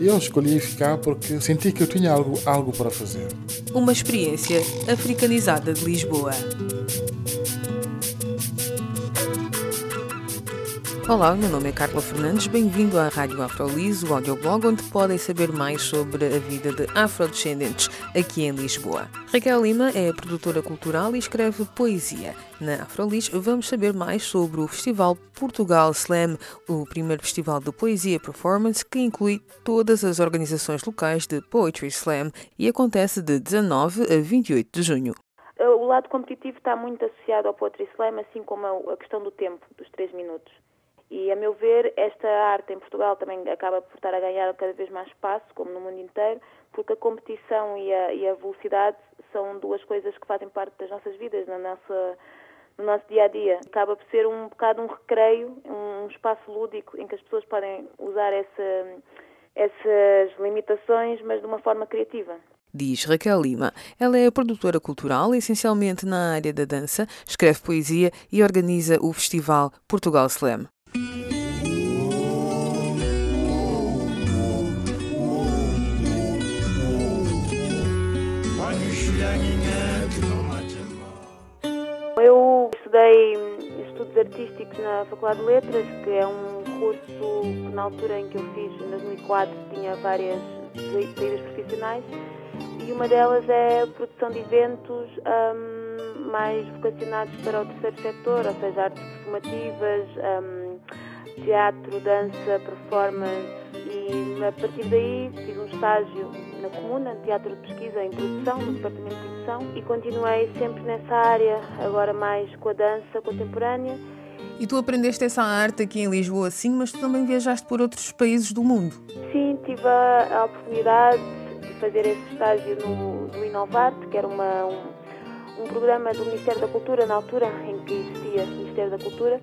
Eu escolhi ficar porque senti que eu tinha algo, algo para fazer. Uma experiência africanizada de Lisboa. Olá, meu nome é Carla Fernandes, bem-vindo à Rádio Afrolis, o audioblog onde podem saber mais sobre a vida de afrodescendentes aqui em Lisboa. Raquel Lima é produtora cultural e escreve poesia. Na Afrolis vamos saber mais sobre o Festival Portugal Slam, o primeiro festival de poesia performance que inclui todas as organizações locais de Poetry Slam e acontece de 19 a 28 de junho. O lado competitivo está muito associado ao Poetry Slam, assim como a questão do tempo, dos 3 minutos. E, a meu ver, esta arte em Portugal também acaba por estar a ganhar cada vez mais espaço, como no mundo inteiro, porque a competição e a, e a velocidade são duas coisas que fazem parte das nossas vidas, na nossa, no nosso dia a dia. Acaba por ser um bocado um recreio, um espaço lúdico em que as pessoas podem usar essa, essas limitações, mas de uma forma criativa diz Raquel Lima. Ela é produtora cultural, essencialmente na área da dança, escreve poesia e organiza o festival Portugal Slam. Eu estudei estudos artísticos na Faculdade de Letras, que é um curso que na altura em que eu fiz, em 2004, tinha várias saídas profissionais e uma delas é produção de eventos um, mais vocacionados para o terceiro setor, ou seja, artes performativas, um, teatro, dança, performance e a partir daí fiz um estágio na Comuna, Teatro de Pesquisa em Produção, no Departamento de Produção e continuei sempre nessa área, agora mais com a dança contemporânea. E tu aprendeste essa arte aqui em Lisboa, sim, mas tu também viajaste por outros países do mundo? Sim, tive a, a oportunidade de fazer esse estágio no, no Inovarte, que era uma, um, um programa do Ministério da Cultura, na altura em que existia o Ministério da Cultura,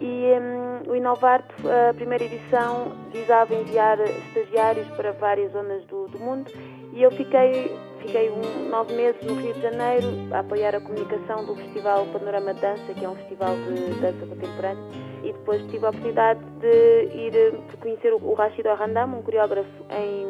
e um, o Inovarte, a primeira edição, visava enviar estagiários para várias zonas do, do mundo e eu fiquei, fiquei um, nove meses no Rio de Janeiro a apoiar a comunicação do Festival Panorama de Dança, que é um festival de dança contemporânea, e depois tive a oportunidade de ir conhecer o Rashid Arrandam, um coreógrafo em,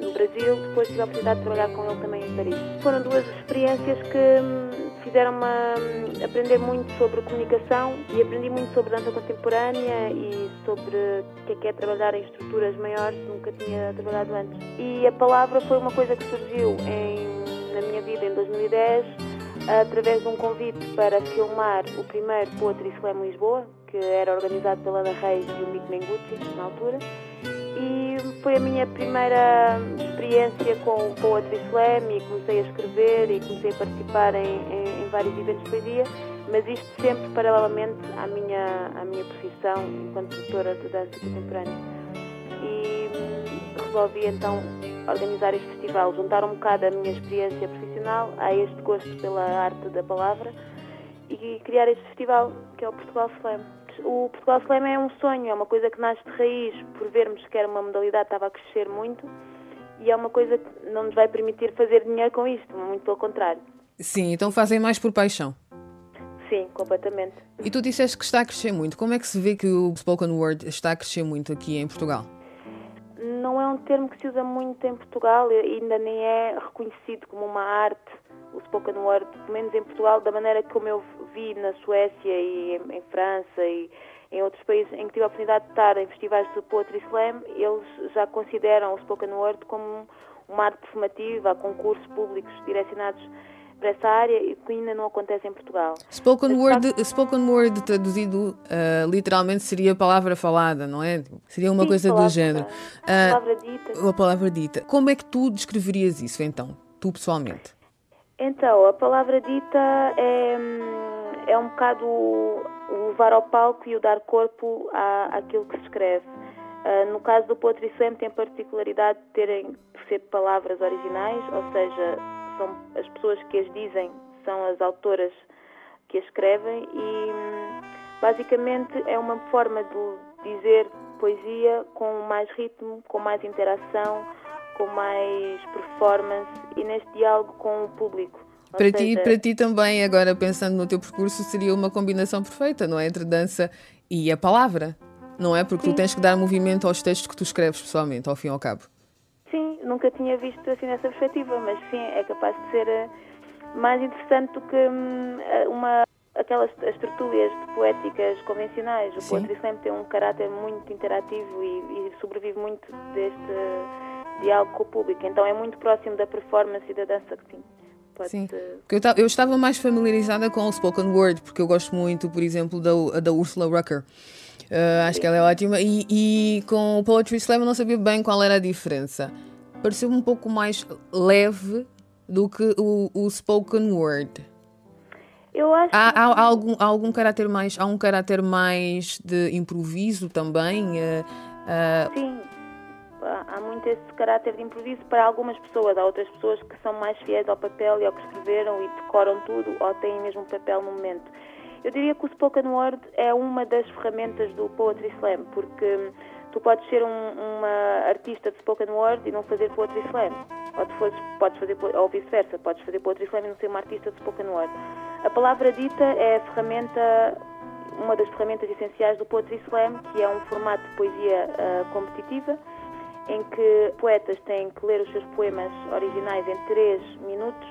no Brasil, depois tive a oportunidade de trabalhar com ele também em Paris. Foram duas experiências que hum, fizeram-me hum, aprender muito sobre comunicação e aprendi muito sobre dança contemporânea e sobre o que é, que é trabalhar em estruturas maiores, nunca tinha trabalhado antes. E a palavra foi uma coisa que surgiu em, na minha vida em 2010 através de um convite para filmar o primeiro Poetry Slam Lisboa, que era organizado pela Ana Reis e o Mico Mengucci na altura. E foi a minha primeira experiência com o Poetry Slam e comecei a escrever e comecei a participar em, em, em vários eventos de poesia, mas isto sempre paralelamente à minha, à minha profissão enquanto produtora de dança contemporânea. E hum, resolvi então organizar este festival, juntar um bocado a minha experiência profissional a este gosto pela arte da palavra e criar este festival que é o Portugal Slam. O Portugal Slam é um sonho, é uma coisa que nasce de raiz por vermos que era uma modalidade que estava a crescer muito e é uma coisa que não nos vai permitir fazer dinheiro com isto, muito pelo contrário. Sim, então fazem mais por paixão. Sim, completamente. E tu disseste que está a crescer muito. Como é que se vê que o spoken word está a crescer muito aqui em Portugal? Não é um termo que se usa muito em Portugal ainda nem é reconhecido como uma arte, o spoken word, pelo menos em Portugal, da maneira como eu vi na Suécia e em, França e em outros países em que tive a oportunidade de estar em festivais de Poetry Slam, eles já consideram o spoken word como uma arte performativa, há concursos públicos direcionados para essa área e que ainda não acontece em Portugal. Spoken word, facto... spoken word traduzido uh, literalmente seria palavra falada, não é? Seria uma Sim, coisa do género. Uh, palavra dita. Uma palavra dita. Como é que tu descreverias isso então, tu pessoalmente? Então, a palavra dita é, é um bocado o levar ao palco e o dar corpo à, àquilo que se escreve. Uh, no caso do Poetry Slam tem a particularidade de terem de ser palavras originais, ou seja, são as pessoas que as dizem são as autoras que a escrevem e hum, basicamente é uma forma de dizer poesia com mais ritmo, com mais interação, com mais performance e neste diálogo com o público. Para ti, para ti também, agora pensando no teu percurso, seria uma combinação perfeita, não é? Entre dança e a palavra, não é? Porque sim. tu tens que dar movimento aos textos que tu escreves pessoalmente, ao fim e ao cabo. Sim, nunca tinha visto assim nessa perspectiva, mas sim, é capaz de ser eh, mais interessante do que hum, eh, uma aquelas as tertúlias poéticas convencionais. O Sim. Poetry Slam tem um caráter muito interativo e, e sobrevive muito deste diálogo com o público. Então é muito próximo da performance e da dança que sim. Pode Sim, eu, eu, estava mais familiarizada com o spoken word, porque eu gosto muito, por exemplo, da, da Ursula Rucker. Uh, acho que ela é ótima. E, e com o Poetry Slam eu não sabia bem qual era a diferença. Pareceu um pouco mais leve do que o, o spoken word. Eu acho há, há, há, algum, há algum caráter mais há um caráter mais de improviso também uh, uh... sim há muito esse caráter de improviso para algumas pessoas. Há outras pessoas que são mais fiéis ao papel e ao que escreveram e decoram tudo ou têm mesmo papel no momento. Eu diria que o spoken word é uma das ferramentas do Poetry Slam, porque tu podes ser um, uma artista de spoken word e não fazer Poetry Slam. Ou tu podes fazer, ou vice-versa, podes fazer Poetry Slam e não ser uma artista de spoken word. A palavra dita é a ferramenta uma das ferramentas essenciais do Poetry Slam, que é um formato de poesia uh, competitiva em que poetas têm que ler os seus poemas originais em 3 minutos,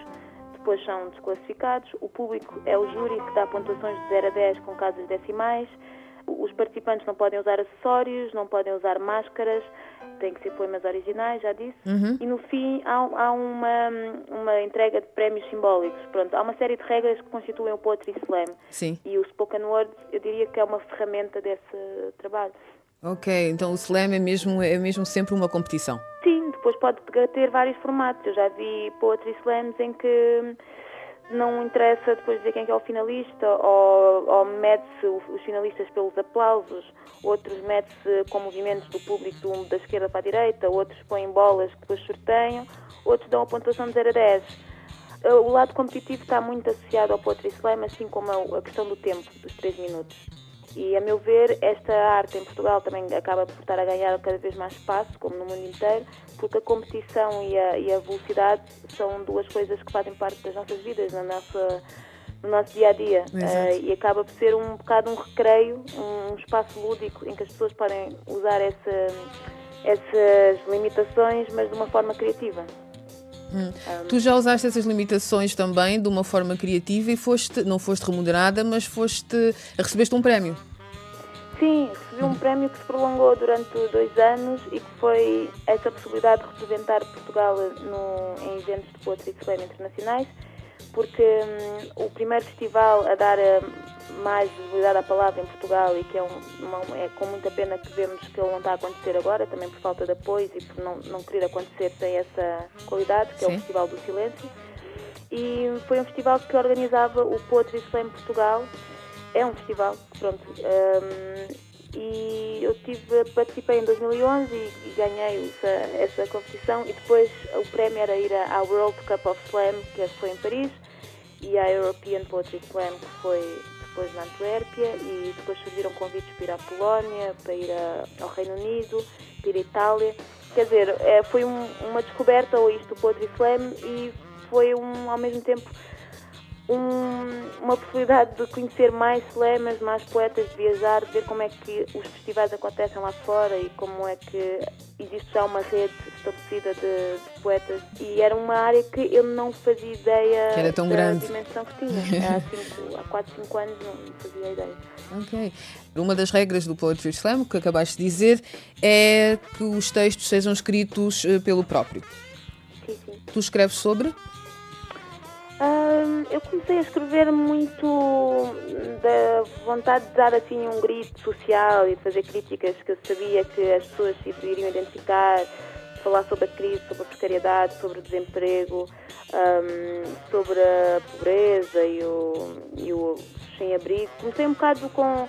depois são desclassificados. O público é o júri que dá pontuações de 0 a 10 com casas decimais. Os participantes não podem usar acessórios, não podem usar máscaras, têm que ser poemas originais, já disse. Uhum. E no fim há, há, uma, uma entrega de prémios simbólicos. Pronto, há uma série de regras que constituem o Poetry Slam. Sim. E o Spoken Word, eu diria que é uma ferramenta desse trabalho. Ok, então o slam é mesmo, é mesmo sempre uma competição? Sim, depois pode ter vários formatos. Eu já vi poetry slams em que não interessa depois dizer quem é, é o finalista, ou, ou mede-se os finalistas pelos aplausos, outros mede-se com movimentos do público da esquerda para a direita, outros põem bolas que depois sorteiam, outros dão a pontuação de 0 a 10. O lado competitivo está muito associado ao Poetry Slam, assim como a questão do tempo, dos 3 minutos. E, a meu ver, esta arte em Portugal também acaba por estar a ganhar cada vez mais espaço, como no mundo inteiro, porque a competição e a, e a velocidade são duas coisas que fazem parte das nossas vidas, na nossa, no nosso dia a dia. Uh, e acaba por ser um bocado um recreio, um, um espaço lúdico em que as pessoas podem usar essa, essas limitações, mas de uma forma criativa. Hum. Um, tu já usaste essas limitações também de uma forma criativa e foste, não foste remunerada, mas foste, recebeste um prémio. Sim, recebi um prémio que se prolongou durante dois anos e que foi essa possibilidade de representar Portugal no, em eventos de poetry slam internacionais, porque hum, o primeiro festival a dar hum, mais visibilidade à palavra em Portugal e que é, um, uma, é, com muita pena que vemos que ele não está a acontecer agora, também por falta de apoio e por não, não querer acontecer sem essa qualidade, que Sim. é o Festival do Silêncio. E foi um festival que organizava o Poetry Slam Portugal. É um festival, pronto. Eu tive, participei em 2011 e, e ganhei essa, essa competição e depois o prémio era ir à World Cup of Slam, que foi em Paris, e à European Poetry Slam, que foi depois na Antuérpia e depois surgiram convites para ir à Polónia, para ir ao Reino Unido, para ir à Itália. Quer dizer, é, foi um, uma descoberta, ou isto, o Poetry Slam, e foi um, ao mesmo tempo um, uma possibilidade de conhecer mais slammers, mais poetas, de viajar, de ver como é que os festivais acontecem lá fora e como é que existe já uma rede estabelecida de, de poetas. E era uma área que eu não fazia ideia que era tão da grande. dimensão que tinha. Há, cinco, há 4, 5 anos não fazia ideia. Ok. Uma das regras do Poetry Slam, que acabaste de dizer, é que os textos sejam escritos eh, pelo próprio. Sim, sim. Tu escreves sobre? Eu comecei a escrever muito da vontade de dar assim um grito social e de fazer críticas que eu sabia que as pessoas se iriam identificar, falar sobre a crise, sobre a precariedade, sobre o desemprego, um, sobre a pobreza e o, e o sem-abrigo. Comecei um bocado com,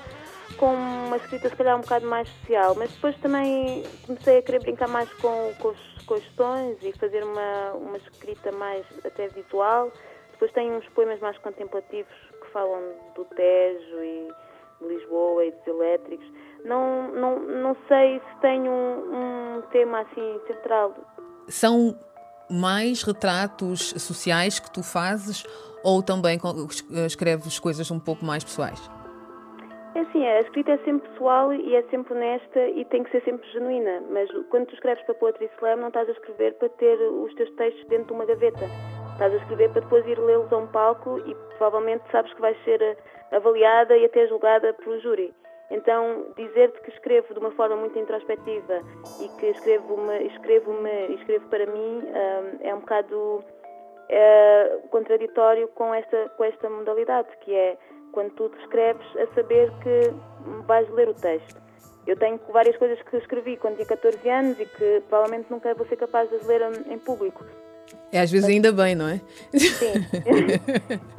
com uma escrita se calhar um bocado mais social, mas depois também comecei a querer brincar mais com, com, os e fazer uma, uma escrita mais até visual Depois tenho uns poemas mais contemplativos que falam do Tejo e de Lisboa e dos elétricos. Não, não, não sei se tenho um, um tema assim central. São mais retratos sociais que tu fazes ou também escreves coisas um pouco mais pessoais? É assim, a escrita é sempre pessoal e é sempre honesta e tem que ser sempre genuína, mas quando tu escreves para Poetry Slam não estás a escrever para ter os teus textos dentro de uma gaveta. Estás a escrever para depois ir lê-los a um palco e provavelmente sabes que vais ser eh, avaliada e até julgada pelo júri. Então, dizer-te que escrevo de uma forma muito introspectiva e que escrevo-me escrevo -me, escrevo para mim um, é um bocado é, contraditório com esta, com esta modalidade, que é quando tu escreves a saber que vais ler o texto. Eu tenho várias coisas que escrevi quando tinha 14 anos e que provavelmente nunca vou ser capaz de ler em público. É às vezes ainda bem, não é? Sim.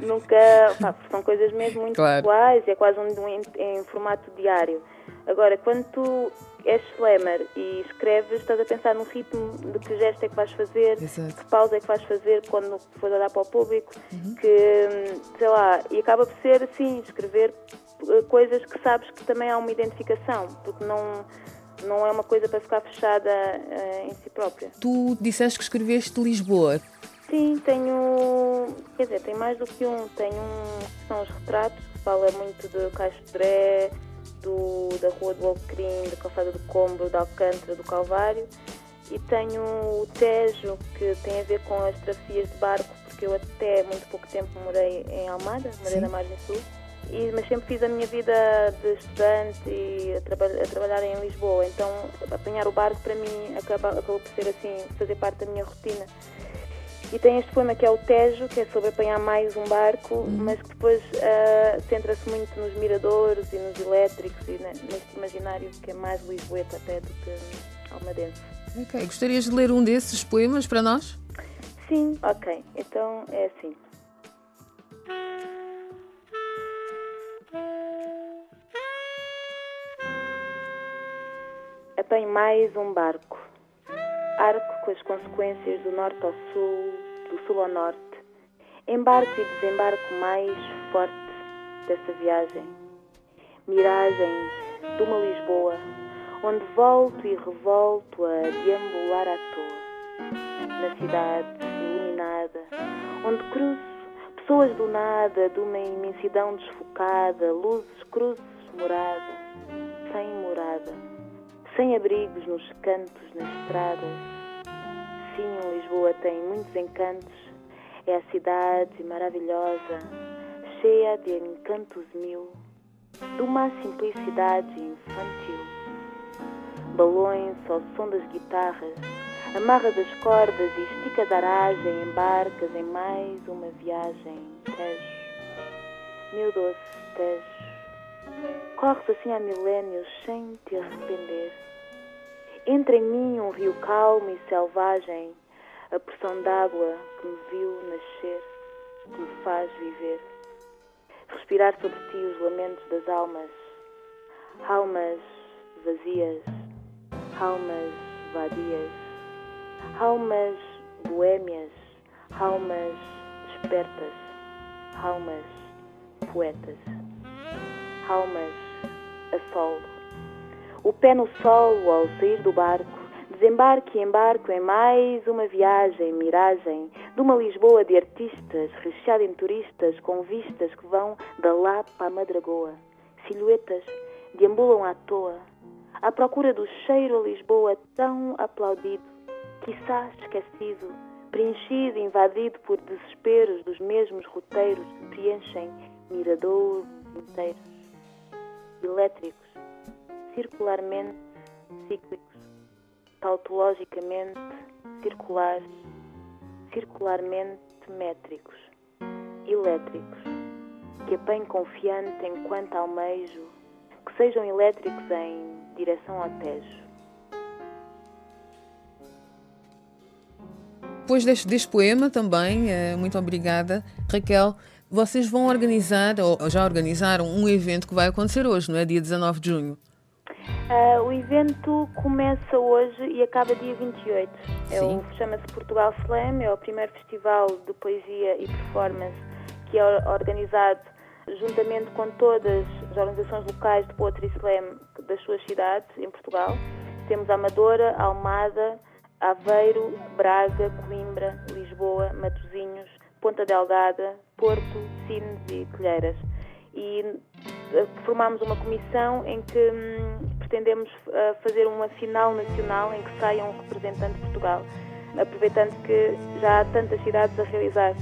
nunca. Pá, são coisas mesmo muito claro. pessoais, é quase um, um, em formato diário. Agora, quando tu és slammer e escreves, estás a pensar no ritmo de que gesto é que vais fazer, Exato. que pausa é que vais fazer quando fores dar para o público, uhum. que, sei lá, e acaba por ser assim, escrever eh, coisas que sabes que também há uma identificação, porque não não é uma coisa para ficar fechada uh, em si própria. Tu disseste que escreveste Lisboa. Sim, tenho, quer dizer, tem mais do que um. Tenho um que são os retratos, que fala muito de Dré, do, da Rua do Alcrim, da Calçada do Combro, da Alcântara, do Calvário. E tenho o Tejo, que tem a ver com as trafias de barco, porque eu até muito pouco tempo morei em Almada, morei Sim. na Margem Sul. E, mas sempre fiz a minha vida de estudante e a, traba a, trabalhar em Lisboa, então apanhar o barco para mim acaba, acabou por ser assim, fazer parte da minha rotina. E tem este poema que é o Tejo, que é sobre apanhar mais um barco, uhum. mas que depois uh, centra-se muito nos miradores e nos elétricos e neste imaginário que é mais lisboeta até do que almadense. Ok, gostarias de ler um desses poemas para nós? Sim, ok. Então é assim. Apanho mais um barco arco com as consequências do norte ao sul, do sul ao norte. Embarco e desembarco mais forte dessa viagem. Miragem de uma Lisboa, onde volto e revolto a deambular à toa. Na cidade iluminada, onde cruzo pessoas do nada, de uma imensidão desfocada, luzes, cruzes, morada, sem morada sem abrigos nos cantos, nas estradas. Sim, Lisboa tem muitos encantos, é a cidade maravilhosa, cheia de encantos mil, de uma simplicidade infantil. Balões ao som das guitarras, amarra das cordas e estica da aragem, embarcas em mais uma viagem, Tejo. Meu doce Tejo, corres assim há milénios sem te arrepender. Entra em mim um rio calmo e selvagem, a porção d'água que me viu nascer, que me faz viver. Respirar sobre ti os lamentos das almas, almas vazias, almas vadias, almas boêmias, almas despertas, almas poetas, almas a sol o pé no sol ao sair do barco, desembarque e embarco em mais uma viagem, miragem, de uma Lisboa de artistas, recheada em turistas, com vistas que vão da Lapa à Madragoa. Silhuetas deambulam à toa, à procura do cheiro a Lisboa tão aplaudido, quiçá esquecido, preenchido, invadido por desesperos dos mesmos roteiros que preenchem miradouros inteiros, elétricos, circularmente cíclicos, tautologicamente circulares, circularmente métricos, elétricos, que apanho confiante enquanto almejo, que sejam elétricos em direção ao Tejo. Depois deste, deste poema também, eh, muito obrigada, Raquel. Vocês vão organizar, ou já organizaram, um evento que vai acontecer hoje, não é? Dia 19 de junho. Uh, o evento começa hoje e acaba dia 28. É Sim. chama-se Portugal Slam, é o primeiro festival de poesia e performance que é organizado juntamente com todas as organizações locais de Poetry Slam das suas cidades em Portugal. Temos Amadora, Almada, Aveiro, Braga, Coimbra, Lisboa, Matosinhos, Ponta Delgada, Porto, Sines e Colheiras. E uh, formámos uma comissão em que hum, pretendemos uh, fazer uma final nacional em que saia um representante de Portugal, aproveitando que já há tantas cidades a realizar.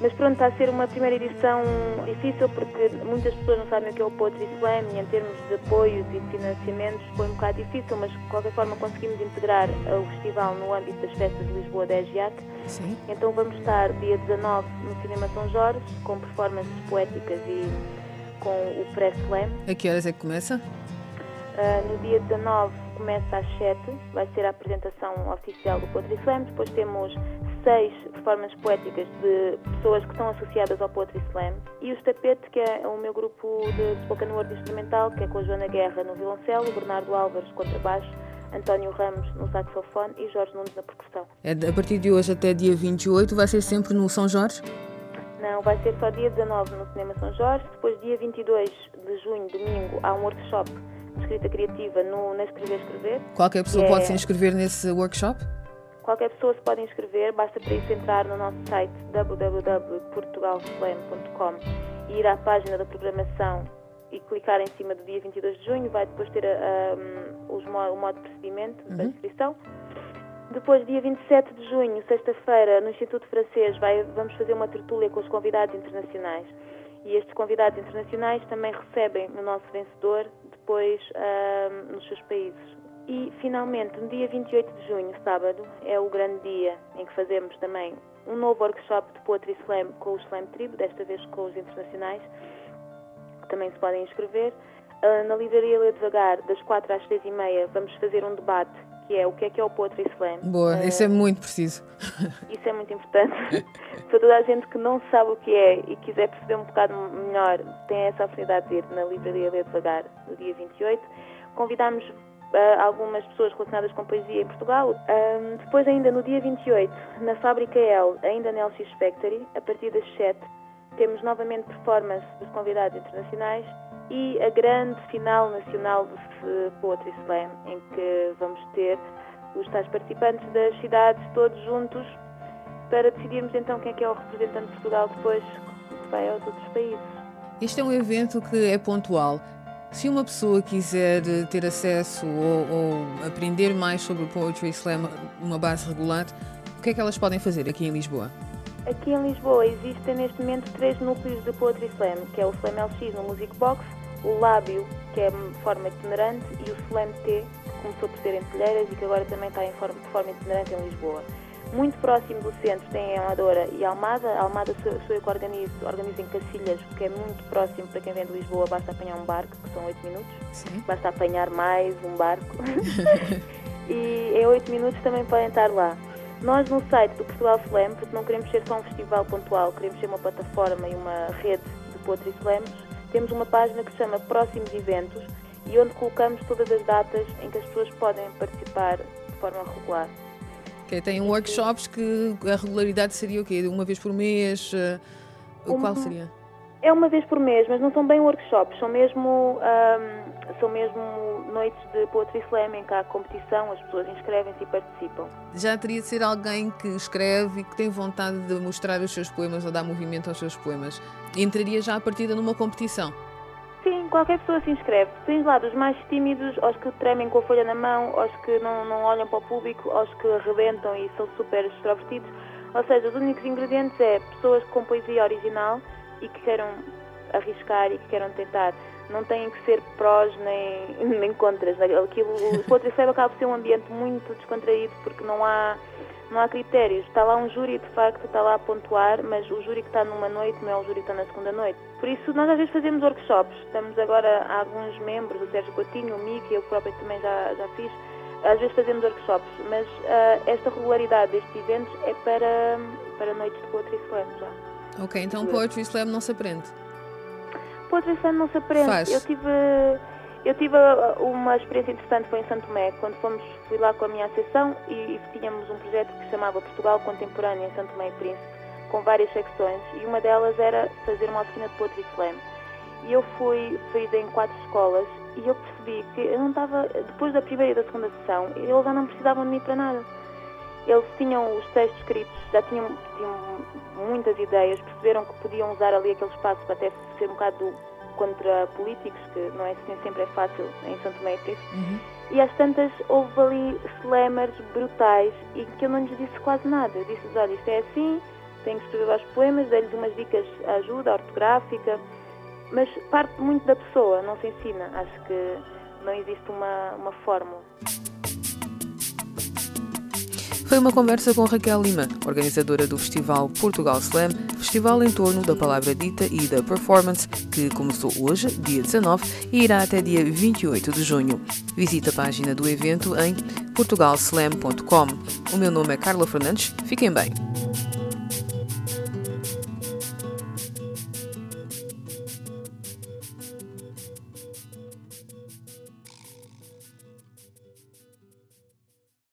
Mas pronto, está a ser uma primeira edição difícil porque muitas pessoas não sabem o que é o Poetry Slam e em termos de apoios e de financiamentos foi um bocado difícil, mas de qualquer forma conseguimos integrar o festival no âmbito das festas de Lisboa da EGIAC. Sim. Então vamos estar dia 19 no Cinema São Jorge com performances poéticas e com o pré-slam. A que horas é que começa? Uh, no dia 19 começa às 7, vai ser a apresentação oficial do Poetry Slam. Depois temos seis performances poéticas de pessoas que estão associadas ao Poetry Slam. E o Estapete, que é o meu grupo de spoken word instrumental, que é com a Joana Guerra no violoncelo, Bernardo Álvares contrabaixo, António Ramos no saxofone e Jorge Nunes na percussão. É a partir de hoje até dia 28 vai ser sempre no São Jorge? Não, vai ser só dia 19 no Cinema São Jorge. Depois, dia 22 de junho, domingo, há um workshop de escrita criativa no, na Escrever Escrever. Qualquer pessoa É. pode se inscrever nesse workshop? Qualquer pessoa se pode inscrever, basta para isso entrar no nosso site www.portugalslam.com e ir à página da programação e clicar em cima do dia 22 de junho, vai depois ter a- os o modo de procedimento da inscrição. Depois, dia 27 de junho, sexta-feira, no Instituto Francês, vai- vamos fazer uma tertúlia com os convidados internacionais. E estes convidados internacionais também recebem o nosso vencedor depois ahm, nos seus países. E, finalmente, no dia 28 de junho, sábado, é o grande dia em que fazemos também um novo workshop de Poetry Slam com o Slam Tribo, desta vez com os internacionais, que também se podem inscrever. Ah, na livraria Lê Devagar, das 4 às 6 e meia, vamos fazer um debate, que é o que é que é o Poetry Slam. Boa, Ah, isso é muito preciso. isso é muito importante. Para toda a gente que não sabe o que é e quiser perceber um bocado melhor, tem essa oportunidade de ir na livraria Ler Devagar no dia 28. Convidámos ah, algumas pessoas relacionadas com poesia em Portugal. Ahm, depois, ainda no dia 28, na Fábrica L, ainda na LX Factory, a partir das 7, temos novamente performance dos convidados internacionais e a grande final nacional do Poetry Slam, em que vamos ter os tais participantes das cidades todos juntos para decidirmos então quem é que é o representante de Portugal depois que vai aos outros países. Este é um evento que é pontual. Se uma pessoa quiser eh, ter acesso ou, ou aprender mais sobre o Poetry Slam numa base regular, o que é que elas podem fazer aqui em Lisboa? Aqui em Lisboa existem neste momento três núcleos de Poetry Slam, que é o Slam LX no Music Box, o Lábio, que é de forma itinerante, e o Slam T, que começou por ser em Telheiras e que agora também está em forma, de forma itinerante em Lisboa. Muito próximo do centro tem a Amadora e a Almada. A Almada sou, eu que organizo, organizo em Cacilhas, que é muito próximo para quem vem de Lisboa, basta apanhar um barco, que são 8 minutos. Sim. basta apanhar mais um barco e em 8 minutos também podem estar lá. Nós no site do Portugal Slam, porque não queremos ser só um festival pontual, queremos ser uma plataforma e uma rede de Poetry Slams, temos uma página que se chama Próximos Eventos e onde colocamos todas as datas em que as pessoas podem participar de forma regular. Ok, tem workshops que a regularidade seria o quê? Uma vez por mês? eh, Uma- Qual seria? É uma vez por mês, mas não são bem workshops, são mesmo, ahm, são mesmo noites de Poetry Slam em que há competição, as pessoas inscrevem-se e participam. Já teria de ser alguém que escreve e que tem vontade de mostrar os seus poemas ou dar movimento aos seaos poemas. Entraria já à partida numa competição. Sim, qualquer pessoa se inscreve. Tens lá dos mais tímidos, aos que tremem com a folha na mão, aos que não, não olham para o público, aos que arrebentam e são super extrovertidos. Ou seja, os únicos ingredientes é pessoas com poesia original e que queiram arriscar e que queiram tentar. Não têm que ser prós nem, nem contras. Aquilo, o Poetry Slam acaba por ser um ambiente muito descontraído porque não há, não há critérios. Está lá um júri, de facto, está lá a pontuar, mas o júri que está numa noite não é o júri que está na segunda noite. Por isso, nós às vezes fazemos workshops. Estamos agora, há alguns membros, o Sérgio Coutinho, o Mico, eu própria também já, já fiz, às vezes fazemos workshops, mas ah, esta regularidade destes eventos é para, para noites de Poetry Slam já. Ok, então Poetry Slam não se aprende. Poetry Slam não se aprende. Faz. Eu tive, Eu tive uh, uma experiência interessante, foi em Santo Tomé, quando fomos, fui lá com a minha associação e, tínhamos um projeto que se chamava Portugal Contemporâneo em Santo Tomé e Príncipe, com várias secções, e uma delas era fazer uma oficina de poetry slam. E eu fui, fiz em quatro escolas e eu percebi que eu não estava, depois da primeira e da segunda sessão, eles já não precisavam de mim para nada. Eles tinham os textos escritos, já tinham, tinham muitas ideias, perceberam que podiam usar ali aquele espaço para até ser um bocado contra políticos, que não é nem sempre é fácil em Santo Tomé e uhum. E às tantas houve ali slammers brutais e que eu não lhes disse quase nada. Eu disse-lhes, olha, isto é assim, tenho que escrever os poemas, dei-lhes umas dicas ajuda ortográfica, mas parte muito da pessoa, não se ensina. Acho que não existe uma, uma fórmula. Foi uma conversa com Raquel Lima, organizadora do Festival Portugal Slam, festival em torno da palavra dita e da performance, que começou hoje, dia 19, e irá até dia 28 de junho. Visite a página do evento em portugalslam.com. O meu nome é Carla Fernandes. Fiquem bem.